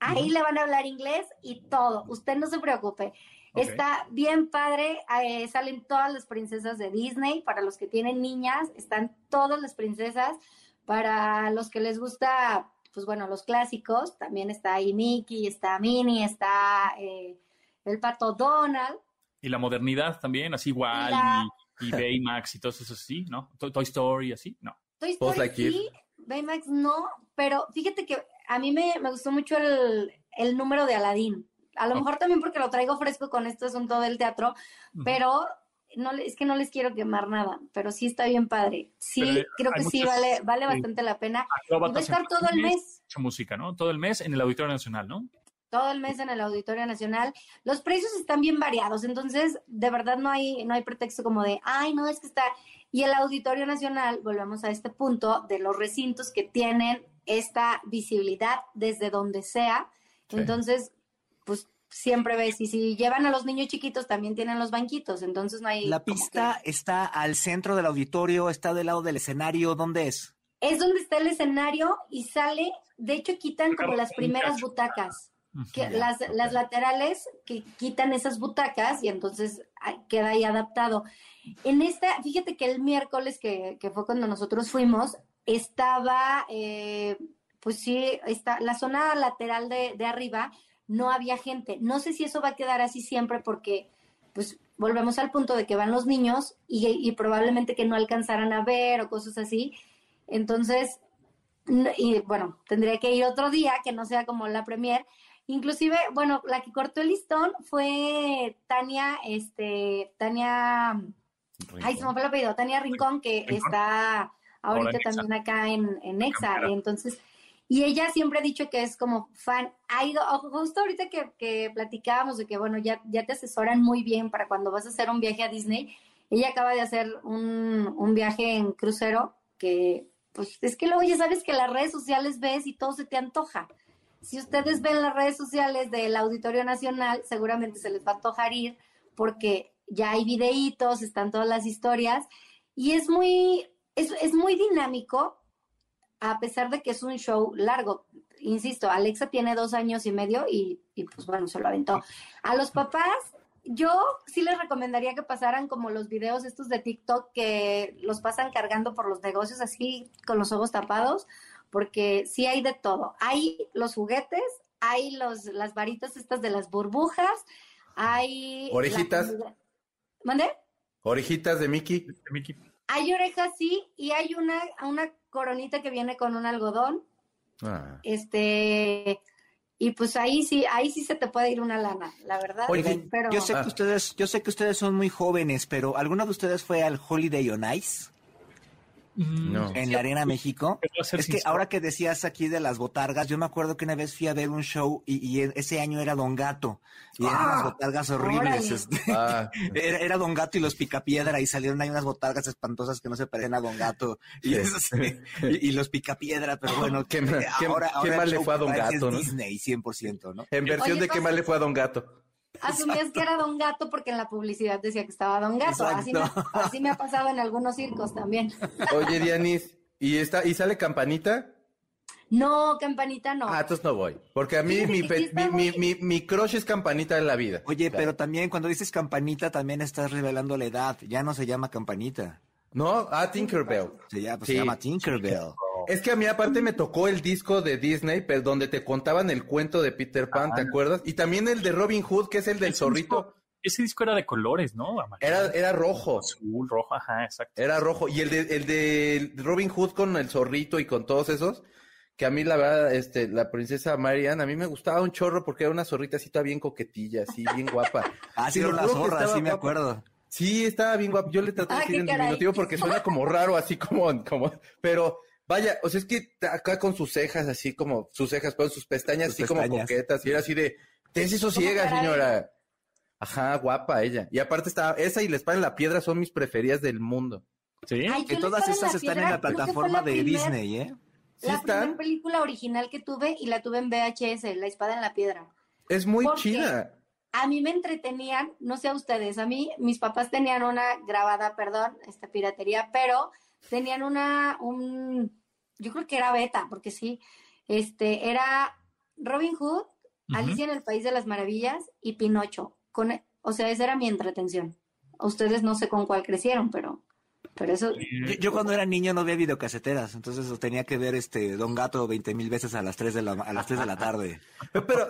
ahí le van a hablar inglés y todo. Usted no se preocupe. Está bien padre, eh, salen todas las princesas de Disney, para los que tienen niñas, están todas las princesas, para los que les gusta, pues bueno, los clásicos, también está ahí Mickey, está Minnie, está eh, el pato Donald.
Y la modernidad también, así igual, y, Baymax y todo eso sí, ¿no? Toy Story, así, no.
Toy Story sí, Baymax no, pero fíjate que a mí me, gustó mucho el, el número de Aladdin. A lo mejor también porque lo traigo fresco con este asunto del teatro, pero no es que no les quiero quemar nada, pero sí está bien padre. Sí, creo que sí vale vale bastante la pena. va a estar todo el mes.
Mucha música, ¿no? Todo el mes en el Auditorio Nacional, ¿no?
Todo el mes en el Auditorio Nacional. Los precios están bien variados, entonces de verdad no hay no hay pretexto como de, ay, no, es que está y el Auditorio Nacional, volvemos a este punto de los recintos que tienen esta visibilidad desde donde sea. Entonces, pues siempre ves, y si llevan a los niños chiquitos también tienen los banquitos, entonces no hay...
La pista está al centro del auditorio, está del lado del escenario, ¿dónde es?
Es donde está el escenario y sale, de hecho quitan como las primeras butacas. que las, las laterales que quitan esas butacas y entonces queda ahí adaptado. En esta, fíjate que el miércoles que, que fue cuando nosotros fuimos, estaba, eh, pues sí, está, la zona lateral de, de arriba no había gente. No sé si eso va a quedar así siempre porque, pues, volvemos al punto de que van los niños y, y probablemente que no alcanzaran a ver o cosas así. Entonces, y bueno, tendría que ir otro día que no sea como la premier. Inclusive, bueno, la que cortó el listón fue Tania, este, Tania, ay, se me fue el apellido, Tania Rincón, que está ahorita también acá en, en Exa. Entonces, y ella siempre ha dicho que es como fan. Ha ido, justo ahorita que, que platicábamos de que, bueno, ya, ya te asesoran muy bien para cuando vas a hacer un viaje a Disney. Ella acaba de hacer un, un viaje en crucero que, pues, es que luego ya sabes que las redes sociales ves y todo se te antoja. Si ustedes ven las redes sociales del Auditorio Nacional, seguramente se les va a antojar ir porque ya hay videitos, están todas las historias y es muy, es, es muy dinámico a pesar de que es un show largo, insisto, Alexa tiene dos años y medio y, pues bueno, se lo aventó. A los papás, yo sí les recomendaría que pasaran como los videos estos de TikTok que los pasan cargando por los negocios así con los ojos tapados, porque sí hay de todo. Hay los juguetes, hay los, las varitas estas de las burbujas, hay...
Orejitas.
¿Mande?
Orejitas de Mickey. De
Mickey.
Hay orejas, sí, y hay una, una coronita que viene con un algodón. Ah. Este, y pues ahí sí, ahí sí se te puede ir una lana, la verdad.
pero... yo sé que ah. ustedes, yo sé que ustedes son muy jóvenes, pero ¿alguno de ustedes fue al Holiday on Ice?
No.
En la Arena México. Es que ahora que decías aquí de las botargas, yo me acuerdo que una vez fui a ver un show y, ese año era Don Gato. Y eran unas ah, botargas horribles. Este. Ah. era, Don Gato y los Picapiedra y salieron ahí unas botargas espantosas que no se parecen a Don Gato. Y, y, los Picapiedra, pero bueno,
¿qué, ahora, qué mal le fue a Don Gato?
¿no? Disney, 100%, ¿no?
En versión de qué mal le fue a Don Gato.
Asumías que era Don Gato porque en la publicidad decía que estaba Don Gato. Así me, así me, ha pasado en algunos circos también.
Oye, Dianis, ¿y, está, ¿y sale Campanita?
No, Campanita no.
Ah, entonces no voy. Porque a mí mi, mi, mi, mi, crush es Campanita en la vida.
Oye, pero también cuando dices Campanita también estás revelando la edad. Ya no se llama Campanita.
¿No? Ah, Tinkerbell.
Se llama, se llama Tinkerbell.
Es que a mí aparte me tocó el disco de Disney, pero donde te contaban el cuento de Peter Pan, ¿te acuerdas? Y también el de Robin Hood, que es el del zorrito.
ese disco era de colores, ¿no?
Era, era rojo.
Azul, rojo, ajá, exacto.
Era rojo. Y el de, el de Robin Hood con el zorrito y con todos esos, que a mí la verdad, este, la princesa Marianne, a mí me gustaba un chorro porque era una zorrita así, bien coquetilla, así, bien guapa.
ah, sí, la zorra, sí me acuerdo.
Sí, estaba bien guapo. Yo le traté de decir en diminutivo porque suena como raro, así como, como, pero Vaya, o sea, es que acá con sus cejas, así como sus cejas, con sus pestañas así como coquetas, y era así de, te sosiega, señora. Ajá, guapa ella. Y aparte está, esa y la espada en la piedra son mis preferidas del mundo.
Sí,
que todas estas están en la plataforma de Disney, ¿eh?
¿Sí la primera película original que tuve y la tuve en VHS, La espada en la piedra.
Es muy chida.
A mí me entretenían, no sé a ustedes, a mí mis papás tenían una grabada, perdón, esta piratería, pero tenían una, un, yo creo que era beta, porque sí, este, era Robin Hood, Alicia en el País de las Maravillas y Pinocho. Con, o sea, esa era mi entretención. Ustedes no sé con cuál crecieron, pero pero eso...
Yo, cuando era niño no veía videocaseteras, entonces tenía que ver este Don Gato 20 mil veces a las 3 de la, a las 3 de la tarde.
Pero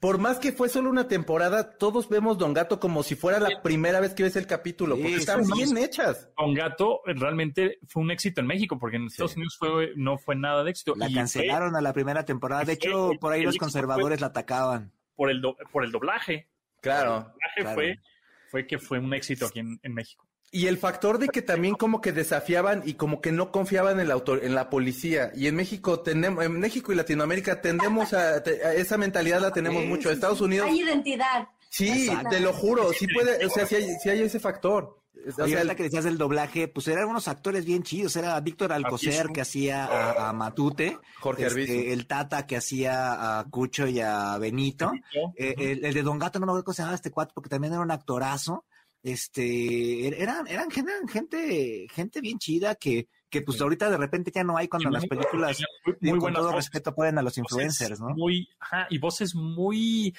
por más que fue solo una temporada, todos vemos Don Gato como si fuera la primera vez que ves el capítulo, porque están bien hechas.
Don Gato realmente fue un éxito en México, porque en Estados Unidos fue, no fue nada de éxito.
La cancelaron a la primera temporada, de hecho por ahí los conservadores la atacaban.
Por el, por el doblaje.
Claro.
El doblaje Fue, fue que fue un éxito aquí en México.
Y el factor de que también como que desafiaban y como que no confiaban en el autor, en la policía. Y en México tenemos, en México y Latinoamérica tendemos a, esa mentalidad la tenemos mucho. Estados Unidos.
Hay identidad.
Sí, te lo juro, sí puede, o sea, sí hay, hay ese factor.
O sea, que decías del doblaje, pues eran unos actores bien chidos. Era Víctor Alcocer que hacía a, Matute,
Jorge este,
el Tata que hacía a Cucho y a Benito, eh, el, el, de Don Gato no me acuerdo cómo se llamaba este cuatro porque también era un actorazo este, er, eran, eran, gente, gente bien chida que, que pues ahorita de repente ya no hay cuando las películas, muy, con todo respeto, ponen a los influencers, ¿no?
Muy, ajá, y voces muy,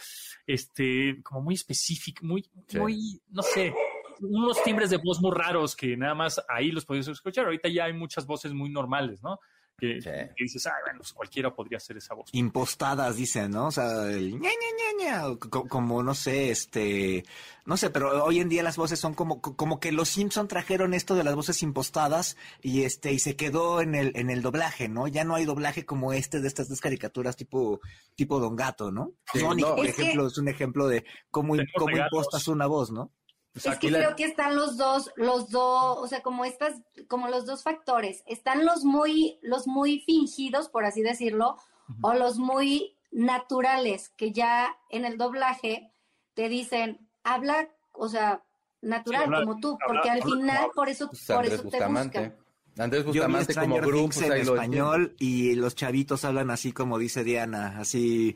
este, como muy específicas, muy, muy, no sé, unos timbres de voz muy raros que nada más ahí los podías escuchar. Ahorita ya hay muchas voces muy normales, ¿no? Que, dices, ah, bueno, pues cualquiera podría hacer esa voz.
Impostadas, dicen, ¿no? O sea, el ña, ña, ña, como, no sé, este, no sé, pero hoy en día las voces son como, como que los Simpson trajeron esto de las voces impostadas y este, y se quedó en el, en el doblaje, ¿no? Ya no hay doblaje como este de estas dos caricaturas tipo, tipo Don Gato, ¿no? Sonic, por ejemplo, es un ejemplo de cómo, cómo impostas una voz, ¿no?
Pues es que creo que están los dos, los dos, o sea, como estas, como los dos factores. Están los muy, los muy fingidos, por así decirlo, o los muy naturales, que ya en el doblaje te dicen, habla, o sea, natural, como tú, porque al final, por eso, pues por eso te buscan.
Andrés Bustamante como Brooks
en español y los chavitos hablan así como dice Diana, así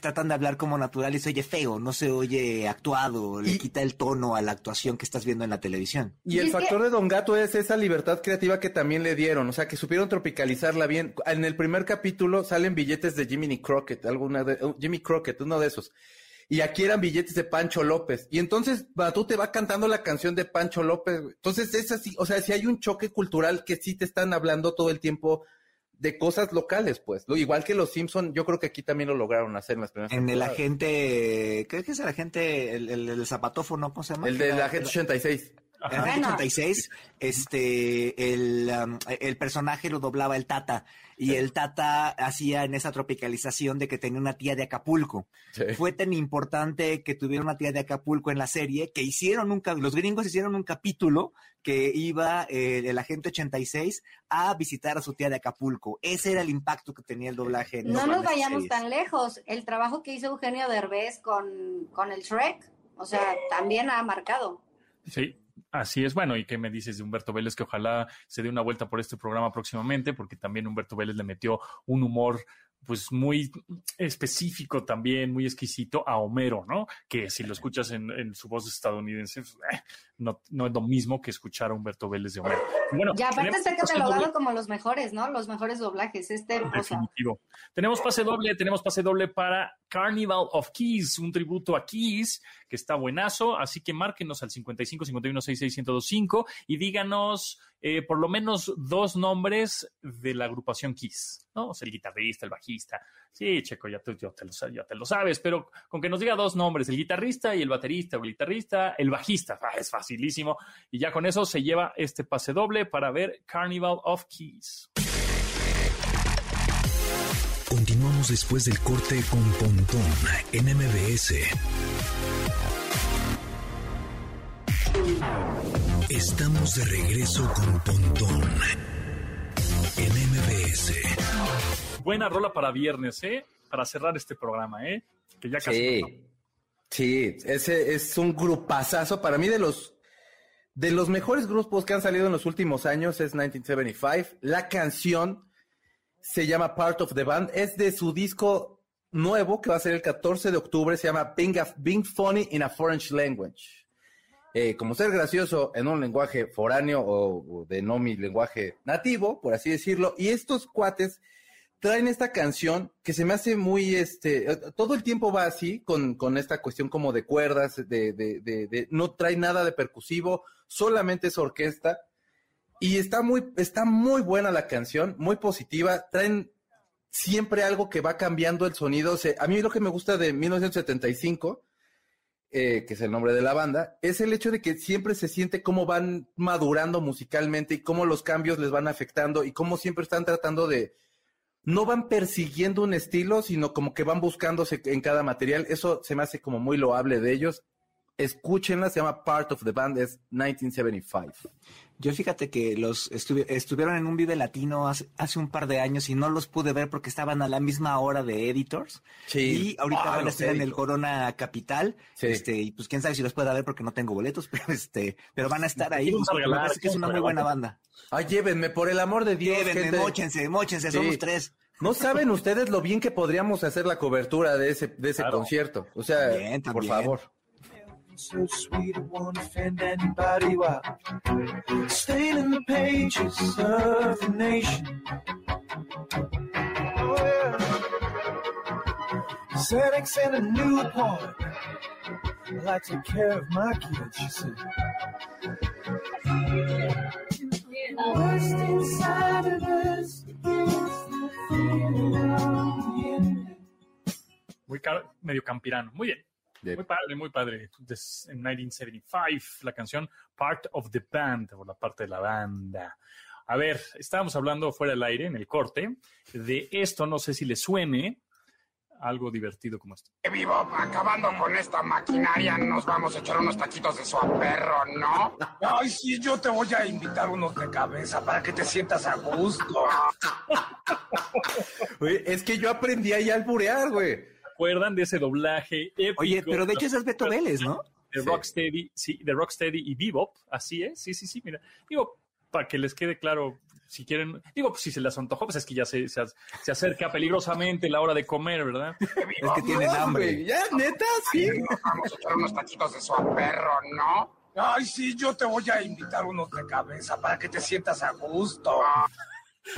tratan de hablar como natural y se oye feo, no se oye actuado, le quita el tono a la actuación que estás viendo en la televisión.
Y, el factor de Don Gato es esa libertad creativa que también le dieron, o sea, que supieron tropicalizarla bien. En el primer capítulo salen billetes de Jimmy Crockett, alguna de, oh, Jimmy Crockett, uno de esos y aquí eran billetes de Pancho López. Y entonces tú te va cantando la canción de Pancho López. Entonces es así, o sea, si hay un choque cultural que sí te están hablando todo el tiempo de cosas locales, pues. Lo, igual que los Simpson, yo creo que aquí también lo lograron hacer en las primeras
En el agente, ¿qué es el agente, el, el, zapatófono, ¿cómo se llama?
El del agente 86.
En el 86, este, el, um, el personaje lo doblaba el Tata y el Tata hacía en esa tropicalización de que tenía una tía de Acapulco. Fue tan importante que tuviera una tía de Acapulco en la serie que hicieron un, los gringos hicieron un capítulo que iba eh, el agente 86 a visitar a su tía de Acapulco. Ese era el impacto que tenía el doblaje.
no nos vayamos tan lejos. El trabajo que hizo Eugenio Derbez con, con el Shrek, o sea, también ha marcado.
Sí, Así es, bueno, y qué me dices de Humberto Vélez, que ojalá se dé una vuelta por este programa próximamente, porque también Humberto Vélez le metió un humor pues muy específico también, muy exquisito a Homero, ¿no? Que si lo escuchas en, su voz estadounidense, pues, eh, no, no, es lo mismo que escuchar a Humberto Vélez de Homero.
Bueno, ya aparte está catalogado como los mejores, ¿no? Los mejores doblajes, este
Definitivo. Tenemos pase doble, tenemos pase doble para Carnival of Keys, un tributo a Keys, que está buenazo, así que márquenos al 55 51 66 1025 y díganos eh, por lo menos dos nombres de la agrupación Kiss, ¿no? O el guitarrista, el bajista. Sí, Checo, ya, tú, te lo, te lo sabes, pero con que nos diga dos nombres, el guitarrista y el baterista, o el guitarrista, el bajista, ah, es facilísimo. Y ya con eso se lleva este pase doble para ver Carnival of Keys.
Continuamos después del corte con Pontón en MBS. Estamos de regreso con Pontón en MBS.
Buena rola para viernes, ¿eh? Para cerrar este programa, ¿eh? Que ya casi.
Sí, sí ese es un grupazazo para mí de los de los mejores grupos que han salido en los últimos años es 1975. La canción se llama Part of the Band, es de su disco nuevo que va a ser el 14 de octubre, se llama Being Funny in a Foreign Language. Eh, como ser gracioso en un lenguaje foráneo o, de no mi lenguaje nativo, por así decirlo. Y estos cuates traen esta canción que se me hace muy, este, eh, todo el tiempo va así, con, con esta cuestión como de cuerdas, de, de, de, no trae nada de percusivo, solamente es orquesta. Y está muy, está muy buena la canción, muy positiva. Traen siempre algo que va cambiando el sonido. a mí lo que me gusta de 1975 eh, que es el nombre de la banda, es el hecho de que siempre se siente cómo van madurando musicalmente y cómo los cambios les van afectando y cómo siempre están tratando de, no van persiguiendo un estilo, sino como que van buscándose en cada material. Eso se me hace como muy loable de ellos. Escúchenla, se llama Part of the Band, es 1975.
Yo fíjate que los estuvieron en un Vive Latino hace, un par de años y no los pude ver porque estaban a la misma hora de Editors. Sí. Y ahorita ah, van a estar en el Corona Capital. Este, y pues quién sabe si los pueda ver porque no tengo boletos, pero este, pero van a estar ahí. me parece que es una muy buena banda.
Ay, llévenme, por el amor de Dios.
Llévenme, gente. mochense, mochense, somos tres.
No saben ustedes lo bien que podríamos hacer la cobertura de ese, de ese concierto. O sea, por favor.
So sweet, I won't offend anybody while staying in the pages of the nation. Oh, yeah. Xanax and a Newport. Well, I take care of my kids, she said. Worst inside of us is the feeling of the.
Muy medio campirano. Muy bien. Muy padre, muy padre. Des- en 1975, la canción Part of the Band, o la parte de la banda. A ver, estábamos hablando fuera del aire, en el corte, de esto, no sé si le suene algo divertido como esto.
Vivo, acabando con esta maquinaria, nos vamos a echar unos taquitos de su perro, ¿no?
Ay, sí, yo te voy a invitar unos de cabeza para que te sientas a gusto.
Es que yo aprendí ahí a alburear, güey.
¿Se acuerdan de ese doblaje épico?
Oye, pero de hecho es Beto Vélez, ¿no?
De
Sí.
Rocksteady, sí, de Rocksteady y Bebop, así es, sí, sí, sí, mira. Digo, para que les quede claro, si quieren, digo, pues si se les antojó, pues es que ya se, se, se acerca peligrosamente la hora de comer, ¿verdad?
Es que tienen hambre.
Ya, neta, sí.
Vamos a echar unos taquitos de su perro, ¿no?
Ay, sí, yo te voy a invitar unos de cabeza para que te sientas a gusto.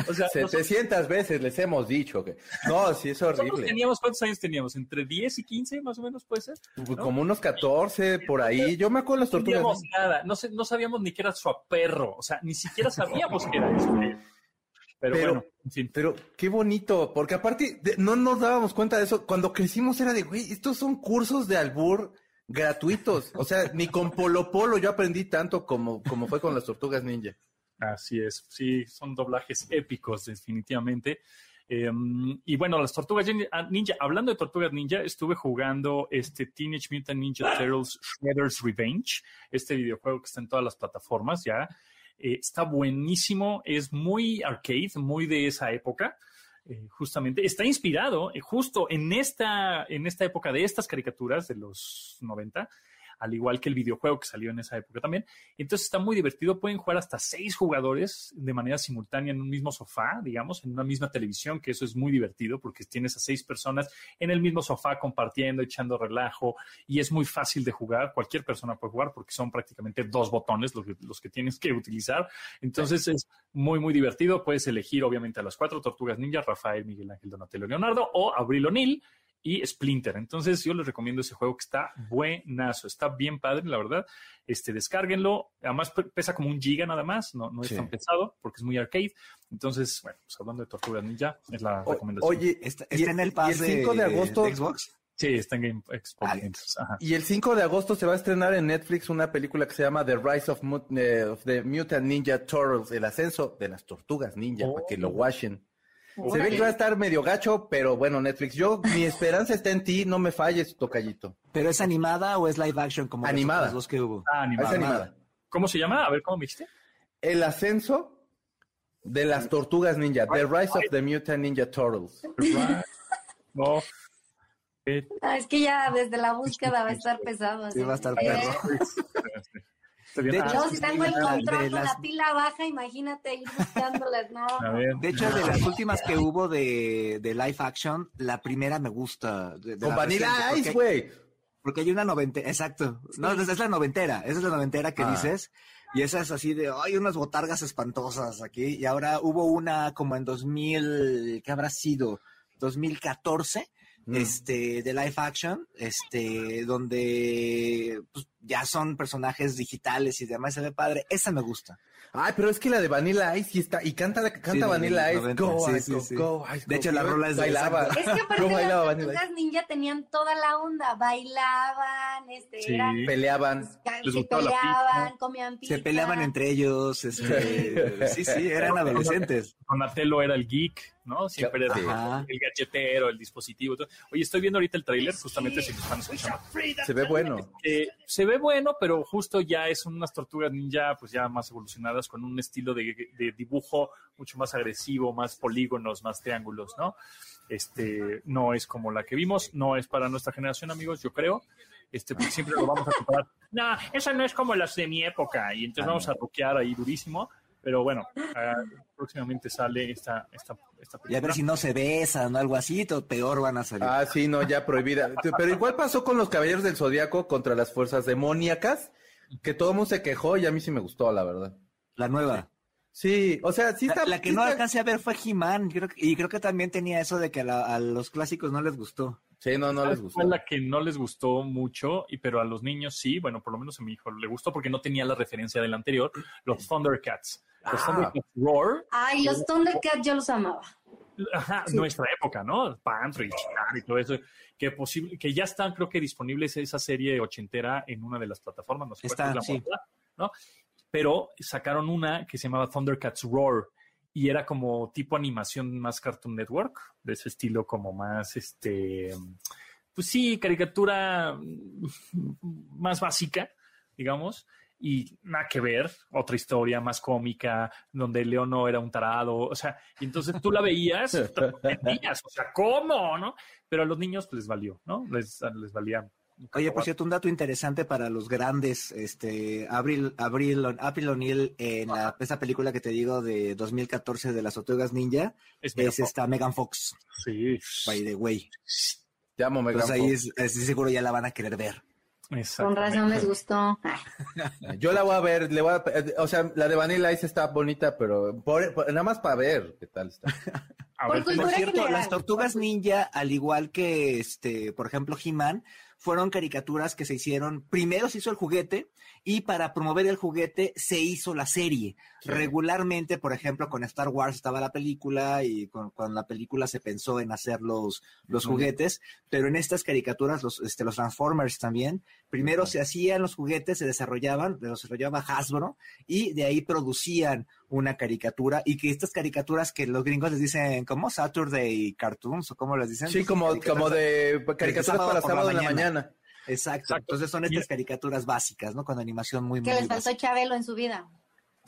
O sea, nosotros,
700 veces les hemos dicho que. No, sí, es horrible.
teníamos, ¿cuántos años teníamos? ¿Entre 10 y 15 más o menos puede ser?
Como unos 14 por ahí. Yo me acuerdo las
No
tortugas.
sabíamos nada, no, no sabíamos ni que era su perro, o sea, ni siquiera sabíamos que era eso. Pero,
Pero-
bueno, en fin.
Pero qué bonito, porque aparte de- no nos dábamos cuenta de eso. Cuando crecimos era de, güey, estos son cursos de albur gratuitos. O sea, ni con Polo Polo yo aprendí tanto como, como fue con las tortugas ninja.
Así es, sí, son doblajes épicos, definitivamente. Eh, y bueno, las tortugas ah, ninja, hablando de tortugas ninja, estuve jugando este Teenage Mutant Ninja Turtles Shredder's Revenge, este videojuego que está en todas las plataformas ya. Eh, está buenísimo, es muy arcade, muy de esa época. eh, justamente está inspirado eh, justo en esta, en esta época de estas caricaturas de los 90, al igual que el videojuego que salió en esa época también. Entonces está muy divertido. Pueden jugar hasta seis jugadores de manera simultánea en un mismo sofá, digamos, en una misma televisión, que eso es muy divertido porque tienes a seis personas en el mismo sofá compartiendo, echando relajo y es muy fácil de jugar. Cualquier persona puede jugar porque son prácticamente dos botones los que, los que tienes que utilizar. Entonces es muy, muy divertido. Puedes elegir, obviamente, a las cuatro tortugas ninjas, Rafael, Miguel Ángel, Donatello, Leonardo o Abril O'Neill y Splinter. Entonces yo les recomiendo ese juego que está buenazo, está bien padre, la verdad. Este, descárguenlo. Además pe- pesa como un giga nada más, no, no es
Sí.
tan pesado porque es muy arcade. Entonces, bueno, pues hablando de Tortugas Ninja, es la
O-
recomendación.
oye,
Está, en el pase
5 de agosto.
de Xbox.
sí, está en Game Expo.
Ah,
ajá.
Y el 5 de agosto se va a estrenar en Netflix una película que se llama The Rise of, Mut- eh, of the Mutant Ninja Turtles, el ascenso de las tortugas ninja, para que lo watchen. Se ve que va a estar medio gacho, pero bueno, Netflix, yo, mi esperanza está en ti, no me falles, tocallito.
¿Pero es animada o es live action como las
Animada.
otras dos que hubo?
Ah, animada.
Es animada.
¿Cómo se llama? A ver, ¿cómo me dijiste?
El ascenso de las tortugas ninja, The Rise of the Mutant Ninja Turtles.
No.
Ah, es que ya desde la búsqueda va a estar pesado.
Sí, va a estar perro. De
Ah,
hecho,
Luego, si tengo el
de
control con
las-
la pila baja, imagínate ir buscándolas, ¿no?
ver.
De hecho, de las últimas que hubo de, de live action, la primera me gusta. de- de
Con
la
Vanilla
reciente,
Ice,
porque-
güey.
Porque hay una noventera, exacto. No, esa es la noventera, esa es la noventera que
Ah.
dices. Y esa es así de, hay unas botargas espantosas aquí. Y ahora hubo una como en 2000, ¿qué habrá sido? 2014,
Mm.
este, de live action, este, donde pues, ya son personajes digitales y demás, se ve padre. Esa me gusta.
Ay, pero es que la de Vanilla Ice sí está, y canta, canta
Sí,
Vanilla Ice,
90,
go,
sí,
Ice,
sí,
go,
sí.
go, Ice,
De
go.
hecho, la rola es de
bailaba.
Es que aparte las tortugas ninja tenían toda la onda, bailaban, este,
Sí.
eran,
Peleaban.
Les
se peleaban, comían pizza.
Se peleaban entre ellos, este, sí, sí, eran adolescentes.
Donatello era el geek, ¿no? Siempre era
Ajá.
el gadgetero, el dispositivo. todo. Oye, estoy viendo ahorita el tráiler, justamente si nos están escuchando.
Se ve bueno.
Eh, se ve bueno, pero justo ya es unas tortugas ninja, pues ya más evolucionadas, con un estilo de, de dibujo mucho más agresivo, más polígonos, más triángulos, ¿no? Este, no es como la que vimos, no es para nuestra generación, amigos, yo creo. Este, porque siempre lo vamos a comparar. No, esa no es como las de mi época, y entonces vamos a roquear ahí durísimo. Pero bueno, ah, próximamente sale esta, esta, esta
Y a ver si no se besan o algo así, peor van a salir.
Ah, sí, no, ya prohibida. Pero igual pasó con los Caballeros del Zodíaco contra las fuerzas demoníacas, que todo el mundo se quejó y a mí sí me gustó, la verdad.
La nueva.
Sí, o sea, sí
La,
está...
la que
sí
no
está-
alcancé a ver fue He-Man, creo que- y creo que también tenía eso de que a, la- a los clásicos no les gustó.
Sí, no, no les
¿Sabes
gustó.
cuál la que no les gustó mucho, y pero a los niños sí, bueno, por lo menos a mi hijo le gustó porque no tenía la referencia del anterior, los Thundercats. Los
Ah.
Thundercats Roar,
Ay, los Thundercats yo los amaba.
ajá, nuestra época, ¿no? Panther y todo eso, que posible, que ya están, creo que disponibles esa serie ochentera en una de las plataformas, no sé cuál
Está,
es la
sí.
moda, ¿no? Pero sacaron una que se llamaba Thundercats Roar y era como tipo animación más Cartoon Network, de ese estilo como más, este, pues sí, caricatura mm, más básica, digamos, y nada que ver, otra historia más cómica, donde Leono era un tarado, o sea, y entonces tú la veías, sorprendías, o sea, ¿cómo? ¿no? Pero a los niños pues, les valió, ¿no? Les, les valía.
Oye, por cierto, un dato interesante para los grandes, este, Abril, Abril, April O'Neil en la, esa película que te digo de 2014 de las Tortugas Ninja,
Es
es,
Megan Fox.
esta Megan Fox,
Sí,
by the way.
Te amo, Megan
Entonces ahí
Fox.
es, es- seguro ya la van a querer ver.
Con razón les gustó.
Yo la voy a ver, le voy a, o sea, la de Vanilla Ice está bonita, pero por- por- nada más para ver qué tal está.
A
Por
ver,
cultura
Por cierto,
general.
las tortugas ninja, al igual que este, por ejemplo, He-Man, fueron caricaturas que se hicieron, primero se hizo el juguete y para promover el juguete se hizo la serie. Regularmente, por ejemplo, con Star Wars estaba la película y con, con la película se pensó en hacer los, los juguetes, pero en estas caricaturas, los, este, los Transformers también, primero se hacían los juguetes, se desarrollaban, los desarrollaba Hasbro y de ahí producían una caricatura y que estas caricaturas que los gringos les dicen como Saturday Cartoons o como les dicen.
Sí, como, como de caricaturas
sábado
para
por la
sábado en la
mañana.
mañana.
Exacto.
Exacto.
Entonces son estas caricaturas básicas, ¿no? Con animación muy,
que
muy
les faltó. Chabelo en su vida.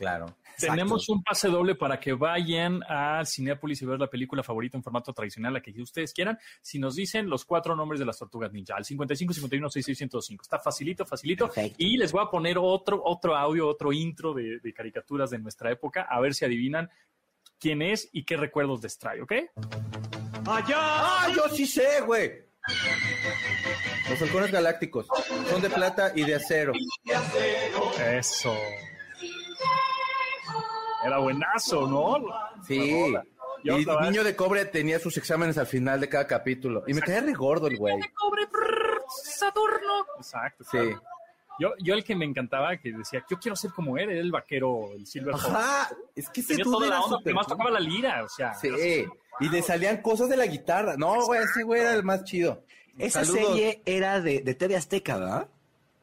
Claro.
Tenemos un pase doble para que vayan a Cinepolis y ver la película favorita en formato tradicional, la que ustedes quieran. Si nos dicen los cuatro nombres de las tortugas ninja, al 55 51 6605. Está facilito, facilito.
Perfecto.
Y les voy a poner otro, otro audio, otro intro de, de caricaturas de nuestra época, a ver si adivinan quién es y qué recuerdos les trae, ¿ok?
¡Ah, yo sí sé, güey! Los halcones galácticos son de plata y de acero.
Eso. Era buenazo, ¿no?
Sí.
Yo
Y
vez.
Niño de Cobre tenía sus exámenes al final de cada capítulo. Y me caía re gordo el güey.
cobre, brrr, Saturno. Exacto.
Sí.
Yo, yo el que me encantaba, que decía, yo quiero ser como él, era el vaquero, el Silver Fox.
Ajá. Es que ese
Tenía toda
era
la onda,
súper
además
cool.
tocaba la lira, o sea.
Sí. Y le salían cosas de la guitarra. No, güey, ese güey era el más chido.
Esa
Saludos.
serie era de, de TV Azteca, ¿verdad?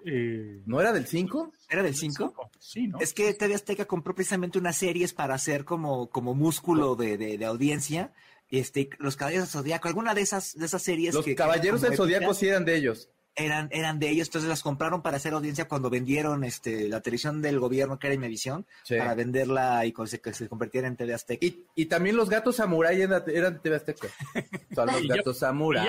Eh,
¿No era del 5?
¿Era del 5?
Sí, ¿no?
Es que TV Azteca compró precisamente unas series para hacer como, como músculo de, de, de audiencia. Este, los Caballeros del Zodíaco, alguna de esas, de esas series
Los
que-
Caballeros del Zodíaco sí eran de ellos.
Eran, eran de ellos, entonces las compraron para hacer audiencia cuando vendieron este, la televisión del gobierno, que era Imevisión,
Sí.
para venderla y que se, que se convirtiera en TV Azteca.
Y, y también los gatos samurai eran, eran TV Azteca. Son los
Y
gatos samurai.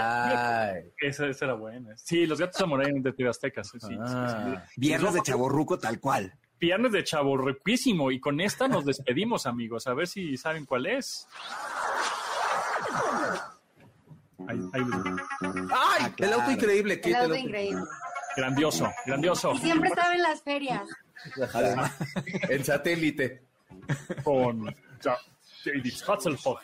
Esa, esa era buena. Sí, los gatos samurai eran de TV Azteca, sí, sí, sí,
Ah.
sí.
Viernes de Chaborruco tal cual.
Viernes de chavo riquísimo. Y con esta nos despedimos, amigos. A ver si saben cuál es. Ahí, ahí va.
¡Ay!
Ah,
El auto
claro.
increíble.
El auto
el
increíble.
Grandioso, grandioso.
Y siempre estaba en las ferias.
Ajá. En satélite.
Con David Hasselhoff.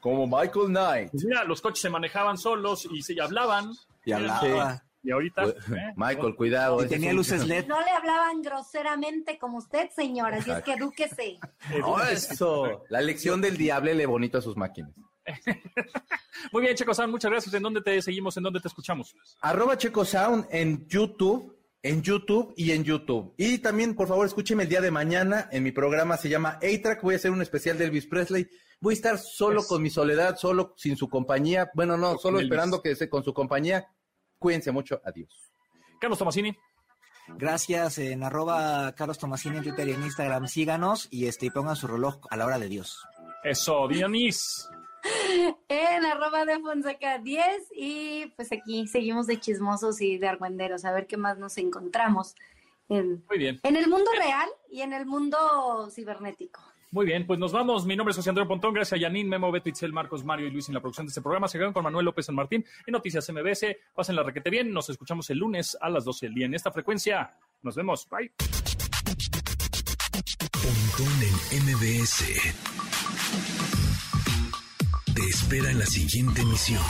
Como Michael Knight.
Pues mira, los coches se manejaban solos y se hablaban.
Y hablaba.
Y ahorita. ¿eh?
Michael, cuidado.
Y tenía luces LED.
No le hablaban groseramente como usted, señora, así es que edúquese.
No, eso. La lección del diable le bonito a sus máquinas.
Muy bien, Checo San, muchas gracias. ¿En dónde te seguimos? ¿En dónde te escuchamos?
Arroba Checo Sound en YouTube, en YouTube y en YouTube. Y también, por favor, escúcheme el día de mañana en mi programa, se llama A-Track. Voy a hacer un especial de Elvis Presley. Voy a estar solo con mi soledad, solo sin su compañía. Bueno, no, solo
Elvis.
esperando que esté con su compañía. Cuídense mucho. Adiós.
Carlos Tomasini.
Gracias en arroba Carlos Tomasini en Twitter y en Instagram. Síganos y este y pongan su reloj a la hora de Dios.
Eso, Dionis.
En arroba de Fonseca 10 y pues aquí seguimos de chismosos y de argüenderos a ver qué más nos encontramos en,
Muy bien.
en el mundo real y en el mundo cibernético.
Muy bien, pues nos vamos. Mi nombre es José Andrés Pontón. Gracias a Yanin, Memo, Beto, Itzel, Marcos, Mario y Luis en la producción de este programa. Se quedan con Manuel López San Martín en Noticias MBS. Pasen la requete bien. Nos escuchamos el lunes a las 12 del día en esta frecuencia. Nos vemos. Bye.
Pontón en MBS. Te espera en la siguiente emisión.